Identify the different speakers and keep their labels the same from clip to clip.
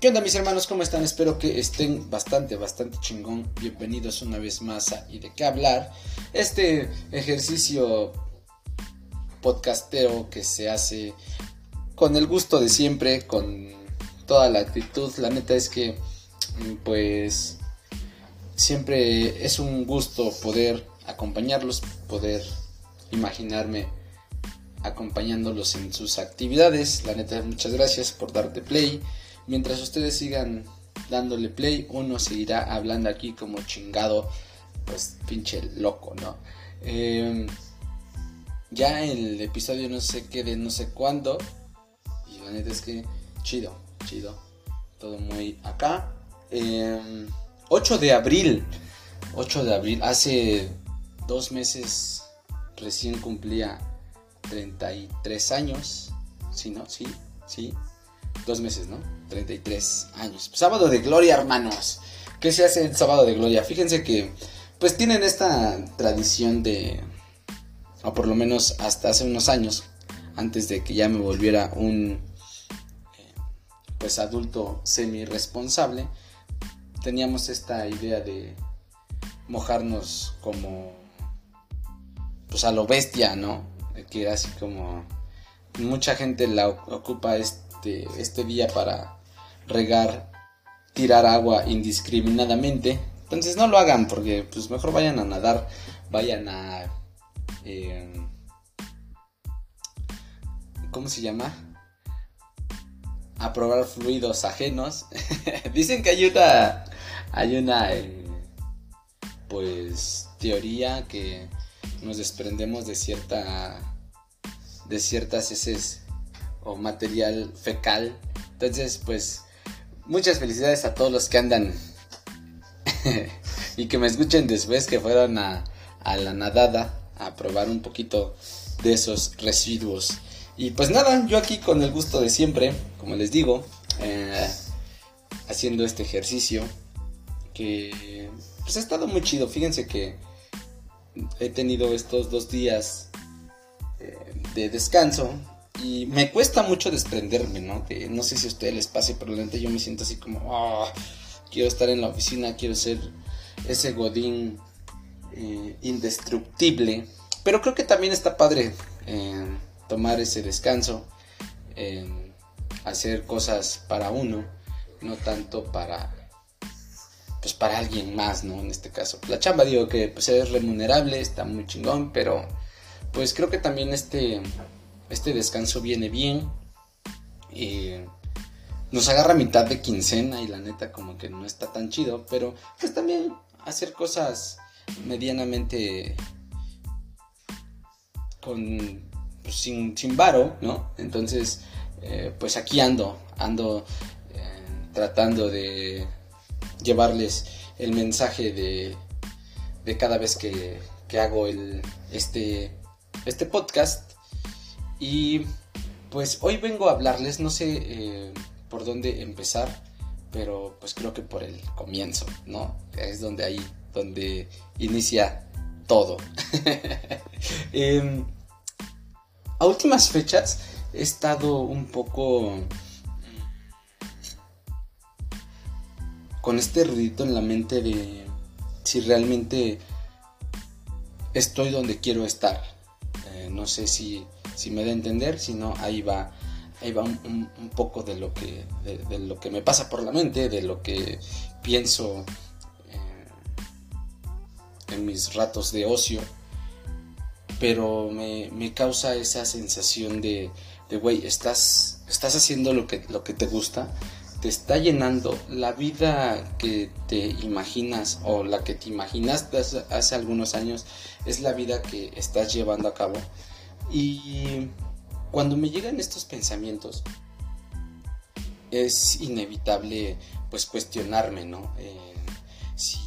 Speaker 1: ¿Qué onda mis hermanos? ¿Cómo están? Espero que estén bastante, bastante chingón. Bienvenidos una vez más a ¿Y de qué hablar? Este ejercicio podcastero que se hace con el gusto de siempre, con toda la actitud. La neta es que, pues, siempre es un gusto poder acompañarlos, poder imaginarme acompañándolos en sus actividades. La neta, muchas gracias por darte play mientras ustedes sigan dándole play, uno seguirá hablando aquí como chingado, pues pinche loco, ¿no? Em, ya el episodio no sé qué de no sé cuándo, y la neta es que chido, chido, todo muy acá. 8 em, de abril, 8 de abril, hace dos meses recién cumplía 33 años, ¿sí, no? Sí, sí, dos meses, ¿no? 33 años. Sábado de Gloria, hermanos. ¿Qué se hace en Sábado de Gloria? Fíjense que, pues tienen esta tradición de, o por lo menos hasta hace unos años, antes de que ya me volviera un, eh, pues adulto semi-responsable, teníamos esta idea de mojarnos como, pues a lo bestia, ¿no? Que era así como, mucha gente la ocupa este este, este, día para regar, tirar agua indiscriminadamente. Entonces no lo hagan porque pues mejor vayan a nadar, vayan a... Eh, ¿Cómo se llama? A probar fluidos ajenos. Dicen que hay una... Hay una... Eh, pues teoría que nos desprendemos de cierta de ciertas heces material fecal. Entonces, pues, muchas felicidades a todos los que andan y que me escuchen después que fueron a, la nadada a probar un poquito de esos residuos. Y pues nada, yo aquí con el gusto de siempre, como les digo, eh, haciendo este ejercicio que pues ha estado muy chido. Fíjense que he tenido estos dos días eh, de descanso y me cuesta mucho desprenderme, ¿no? no sé si a ustedes les pase, pero realmente yo me siento así como, ah, quiero estar en la oficina, quiero ser ese godín eh, indestructible. Pero creo que también está padre eh, tomar ese descanso, hacer cosas para uno, no tanto para pues para alguien más, ¿no? En este caso. La chamba digo que pues es remunerable, está muy chingón, pero pues creo que también este este descanso viene bien. nos agarra mitad de quincena y la neta como que no está tan chido, pero pues también hacer cosas medianamente con pues, sin, sin varo, ¿no? Entonces, eh, pues aquí ando, ando eh, tratando de llevarles el mensaje de, de cada vez que, que hago el, este, este podcast y pues hoy vengo a hablarles, no sé eh, por dónde empezar, pero pues creo que por el comienzo, ¿no? Es donde ahí, donde inicia todo. Em, a últimas fechas he estado un poco con este ruidito en la mente de si realmente estoy donde quiero estar. Eh, no sé si si me da a entender, si no, ahí va, ahí va un, poco de lo, que, de, lo que me pasa por la mente, de lo que pienso eh, en mis ratos de ocio, pero me, causa esa sensación de, de güey, estás, estás haciendo lo que, lo que te gusta, te está llenando la vida que te imaginas o la que te imaginaste hace algunos años es la vida que estás llevando a cabo y cuando me llegan estos pensamientos, es inevitable pues cuestionarme, ¿no? Eh, si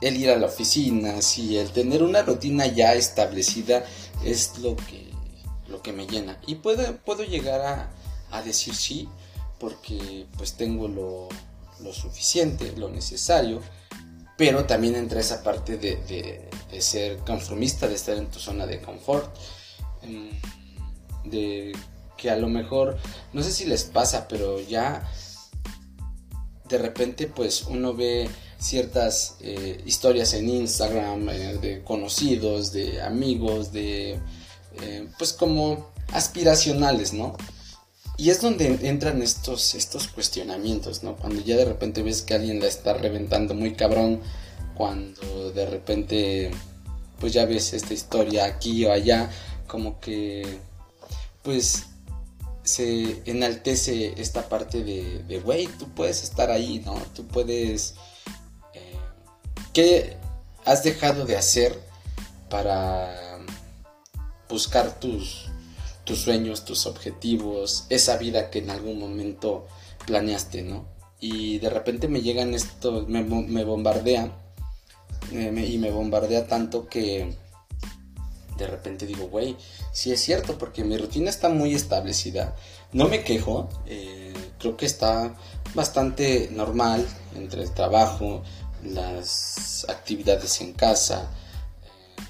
Speaker 1: el ir a la oficina, si el tener una rutina ya establecida es lo que, lo que me llena. Y puedo, puedo llegar a, a decir sí, porque pues tengo lo, lo suficiente, lo necesario, pero también entra esa parte de, ser conformista, de estar en tu zona de confort, em, de que a lo mejor, no sé si les pasa, pero ya de repente pues uno ve ciertas eh, historias en Instagram eh, de conocidos, de amigos, de eh, pues como aspiracionales, ¿no? Y es donde entran estos, estos cuestionamientos, ¿no? Cuando ya de repente ves que alguien la está reventando muy cabrón, cuando de repente pues ya ves esta historia aquí o allá, como que pues se enaltece esta parte de, güey, tú puedes estar ahí, ¿no? Tú puedes... Eh, ¿Qué has dejado de hacer para buscar tus, tus sueños, tus objetivos, esa vida que en algún momento planeaste, ¿no? Y de repente me llegan esto, me, bombardea, eh, y me bombardea tanto que de repente digo, güey, sí es cierto, porque mi rutina está muy establecida. No me quejo, eh, creo que está bastante normal entre el trabajo, las actividades en casa, eh,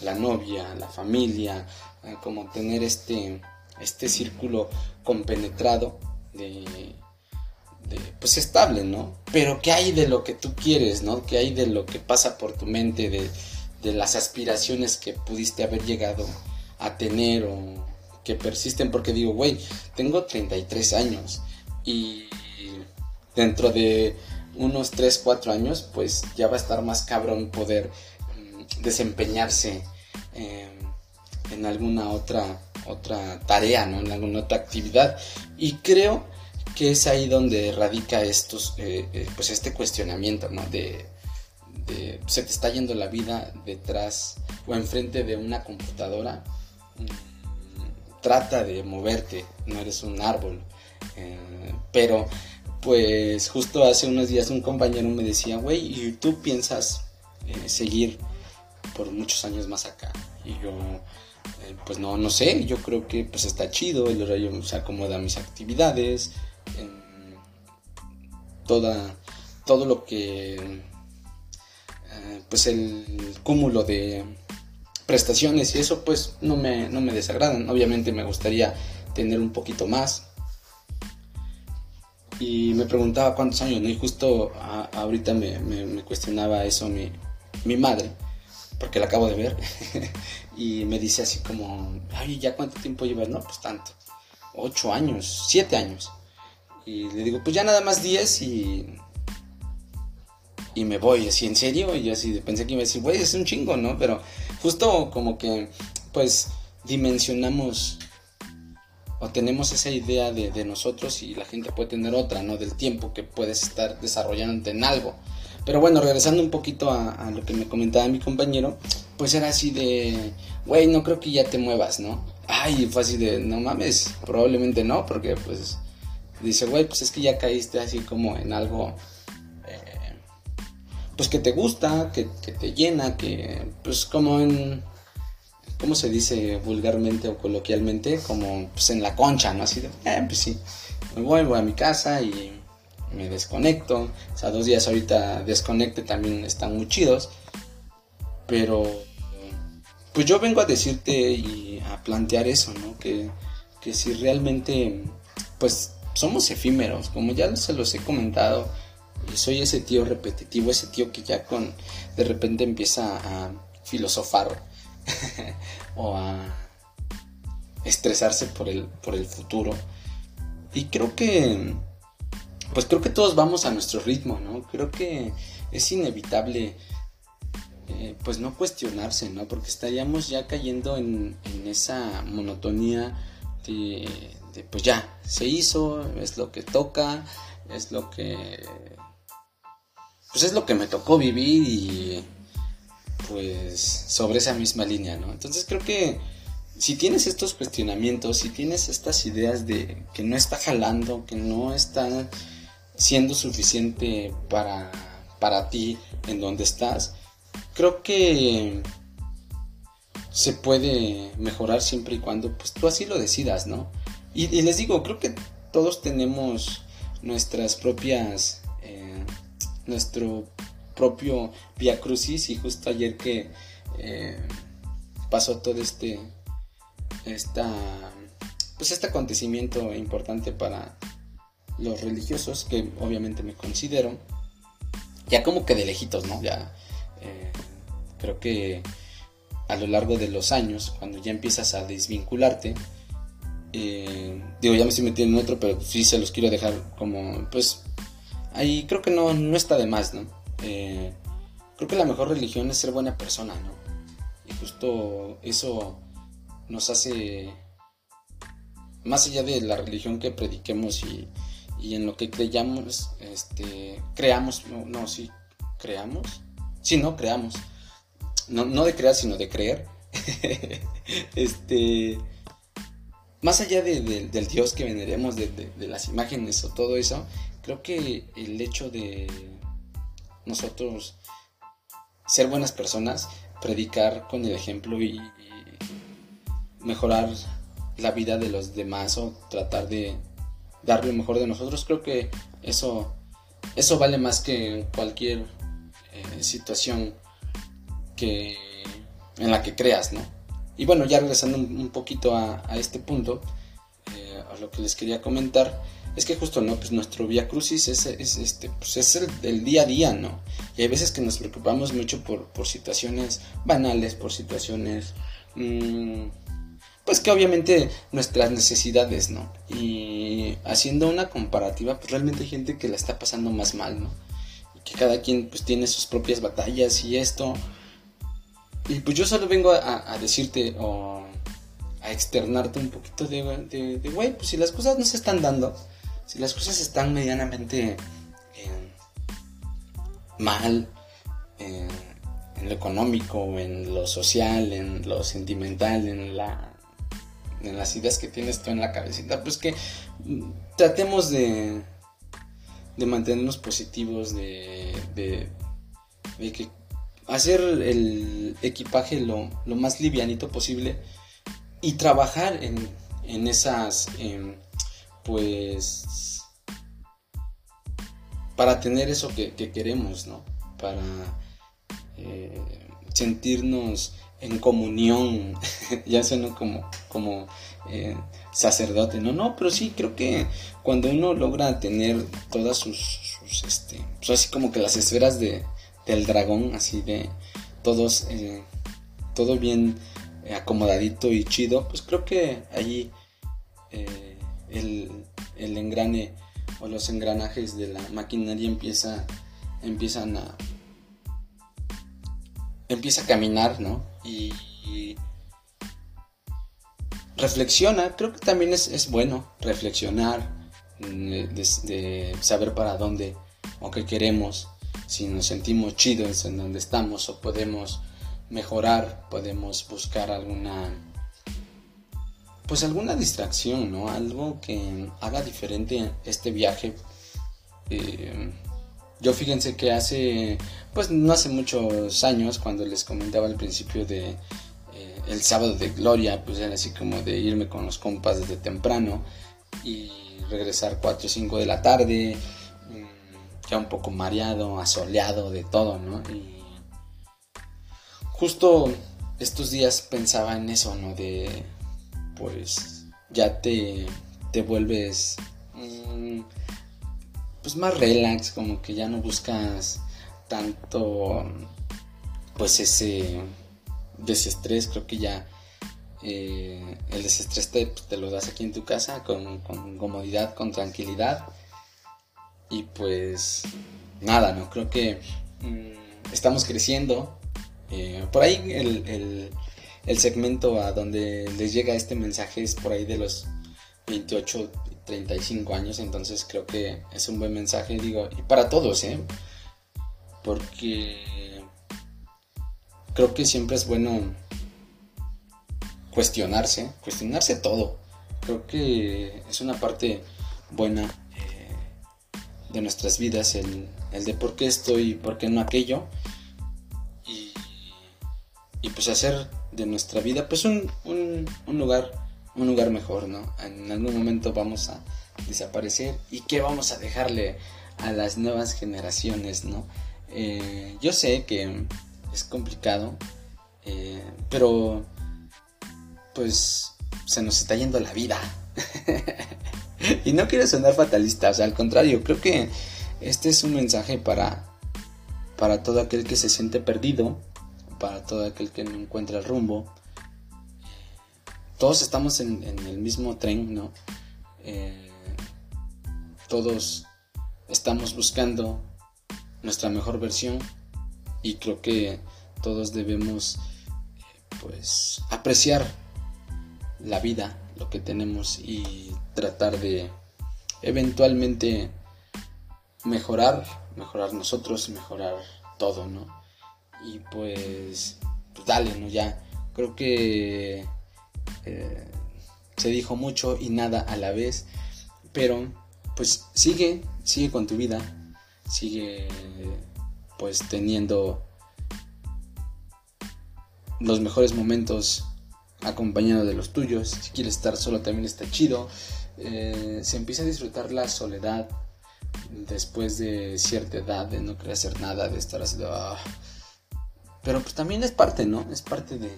Speaker 1: la novia, la familia, eh, como tener este, este círculo compenetrado de, pues estable, ¿no? Pero ¿qué hay de lo que tú quieres, ¿no? ¿Qué hay de lo que pasa por tu mente, de de las aspiraciones que pudiste haber llegado a tener o que persisten, porque digo, güey, tengo 33 años y dentro de unos 3, 4 años, pues ya va a estar más cabrón poder mm, desempeñarse en alguna otra, otra tarea, ¿no? En alguna otra actividad. Y creo que es ahí donde radica estos, eh, eh, pues este cuestionamiento, ¿no? De, se te está yendo la vida detrás o enfrente de una computadora, mm, trata de moverte, no eres un árbol. Eh, pero pues justo hace unos días un compañero me decía, güey, ¿y tú piensas seguir por muchos años más acá? Y yo, eh, pues no, no sé, yo creo que pues está chido, el horario se acomoda a mis actividades, toda, todo lo que pues el cúmulo de prestaciones y eso pues no me, no me desagradan. Obviamente me gustaría tener un poquito más. Y me preguntaba cuántos años. Y justo ahorita me, cuestionaba eso mi, mi madre, porque la acabo de ver. y me dice así como, ay, ¿ya cuánto tiempo llevas? No, pues tanto. Ocho años, siete años. Y le digo, pues ya nada más diez y y me voy, así, ¿en serio? Y yo así pensé que iba a decir, güey, es un chingo, ¿no? Pero justo como que, pues, dimensionamos o tenemos esa idea de, nosotros y la gente puede tener otra, ¿no? Del tiempo que puedes estar desarrollándote en algo. Pero bueno, regresando un poquito a, lo que me comentaba mi compañero, pues era así de, güey, no creo que ya te muevas, ¿no? Ay, fue así de, no mames, probablemente no, porque pues dice, güey, pues es que ya caíste así como en algo pues que te gusta, que, te llena, que pues como en, ¿cómo se dice vulgarmente o coloquialmente? Como pues en la concha, ¿no? Así de, eh, pues sí, me voy, voy a mi casa y me desconecto. O sea, dos días ahorita desconecte también están muy chidos. Pero pues yo vengo a decirte y a plantear eso, ¿no? Que, que si realmente pues somos efímeros, como ya se los he comentado soy ese tío repetitivo, ese tío que ya con de repente empieza a filosofar o a estresarse por el, por el futuro. Y creo que, pues creo que todos vamos a nuestro ritmo, ¿no? Creo que es inevitable, eh, pues no cuestionarse, ¿no? Porque estaríamos ya cayendo en, en esa monotonía de, de, pues ya, se hizo, es lo que toca, es lo que pues es lo que me tocó vivir y pues sobre esa misma línea, ¿no? Entonces creo que si tienes estos cuestionamientos, si tienes estas ideas de que no está jalando, que no está siendo suficiente para, para ti en donde estás, creo que se puede mejorar siempre y cuando pues tú así lo decidas, ¿no? Y, les digo, creo que todos tenemos nuestras propias nuestro propio Via Crucis y justo ayer que eh, pasó todo este esta pues este acontecimiento importante para los religiosos, que obviamente me considero, ya como que de lejitos, ¿no? Ya eh, creo que a lo largo de los años, cuando ya empiezas a desvincularte, eh, digo, ya me estoy metiendo en otro, pero sí se los quiero dejar como, pues, ahí creo que no, no está de más, ¿no? Eh, creo que la mejor religión es ser buena persona, ¿no? Y justo eso nos hace, más allá de la religión que prediquemos y, y en lo que creyamos, este, creamos, no, no, sí, creamos, sí, no, creamos, no, de crear, sino de creer, este, más allá del Dios que veneremos, de, las imágenes o todo eso, creo que el hecho de nosotros ser buenas personas, predicar con el ejemplo y, mejorar la vida de los demás o tratar de dar lo mejor de nosotros, creo que eso, eso vale más que cualquier eh, situación que, en la que creas, ¿no? Y bueno, ya regresando un, poquito a, este punto, eh, a lo que les quería comentar, es que justo, ¿no? Pues nuestro Via Crucis es, este, pues es el, día a día, ¿no? Y hay veces que nos preocupamos mucho por, situaciones banales, por situaciones, mm, pues que obviamente nuestras necesidades, ¿no? Y haciendo una comparativa, pues realmente hay gente que la está pasando más mal, ¿no? Y que cada quien pues tiene sus propias batallas y esto y pues yo solo vengo a, decirte o a externarte un poquito de, de, güey, pues si las cosas no se están dando, si las cosas están medianamente eh, mal, eh, en lo económico, en lo social, en lo sentimental, en la en las ideas que tienes tú en la cabecita, pues que mm, tratemos de, de mantenernos positivos, de, de, que hacer el equipaje lo, más livianito posible y trabajar en, en esas, em, pues, para tener eso que, queremos, ¿no? Para eh, sentirnos en comunión, ya suena como, como eh, sacerdote, no, no, pero sí creo que cuando uno logra tener todas sus, este, pues así como que las esferas de, del dragón, así de todos, eh, todo bien acomodadito y chido, pues creo que allí eh, el, el, engrane o los engranajes de la maquinaria empieza, empiezan a empieza a caminar, ¿no? Y, reflexiona, creo que también es, es bueno reflexionar, mm, de, saber para dónde o qué queremos si nos sentimos chidos en donde estamos o podemos mejorar, podemos buscar alguna pues alguna distracción, ¿no? Algo que haga diferente este viaje. Eh, yo fíjense que hace, pues no hace muchos años, cuando les comentaba al principio de eh, el sábado de gloria, pues era así como de irme con los compas desde temprano y regresar 4 o 5 de la tarde, un poco mareado, asoleado de todo, ¿no? Y justo estos días pensaba en eso, ¿no? De, pues, ya te, te vuelves, mm, pues, más relax, como que ya no buscas tanto, pues, ese desestrés, creo que ya... Eh, el desestrés te, te, lo das aquí en tu casa con, comodidad, con tranquilidad y pues nada, ¿no? Creo que mm, estamos creciendo. Eh, por ahí el, segmento a donde les llega este mensaje es por ahí de los 28, 35 años. Entonces creo que es un buen mensaje, digo, y para todos, ¿eh? Porque creo que siempre es bueno cuestionarse, cuestionarse todo. Creo que es una parte buena de nuestras vidas, el, de por qué estoy y por qué no aquello. Y, y pues hacer de nuestra vida pues un, un, lugar un lugar mejor, ¿no? En algún momento vamos a desaparecer y qué vamos a dejarle a las nuevas generaciones, ¿no? Eh, yo sé que es complicado, eh, pero pues se nos está yendo la vida, y no quiero sonar fatalista, o sea, al contrario, creo que este es un mensaje para, para todo aquel que se siente perdido, para todo aquel que no encuentra el rumbo. Todos estamos en, el mismo tren, ¿no? Eh, todos estamos buscando nuestra mejor versión y creo que todos debemos pues apreciar la vida, lo que tenemos y tratar de eventualmente mejorar, mejorar nosotros, mejorar todo, ¿no? Y pues, pues dale, ¿no? Ya, creo que eh, se dijo mucho y nada a la vez, pero pues sigue, sigue con tu vida, sigue pues teniendo los mejores momentos acompañado de los tuyos. Si quieres estar solo también está chido. Eh, se empieza a disfrutar la soledad después de cierta edad, de no querer hacer nada, de estar así ah. Pero pues también es parte, ¿no? Es parte de,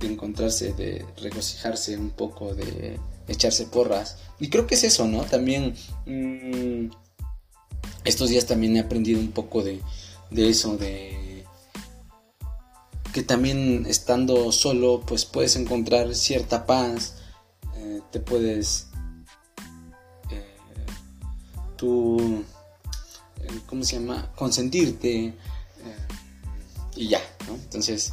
Speaker 1: encontrarse, de regocijarse un poco, de echarse porras. Y creo que es eso, ¿no? También mm, estos días también he aprendido un poco de, de eso, de que también estando solo pues puedes encontrar cierta paz, eh, te puedes eh, tú, eh, ¿cómo se llama? Consentirte y ya, ¿no? Entonces,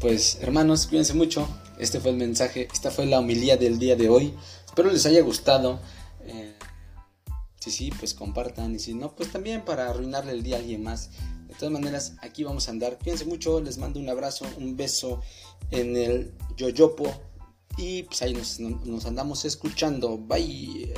Speaker 1: pues hermanos, cuídense mucho. Este fue el mensaje, esta fue la homilía del día de hoy. Espero les haya gustado. si sí, pues compartan. Y si no, pues también para arruinarle el día a alguien más. De todas maneras, aquí vamos a andar. Cuídense mucho, les mando un abrazo, un beso en el yoyopo. Y pues ahí nos, nos andamos escuchando. Bye.